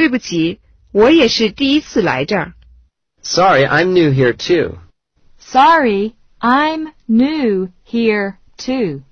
对不起，我也是第一次来这儿。Sorry, I'm new here too. Sorry, I'm new here too.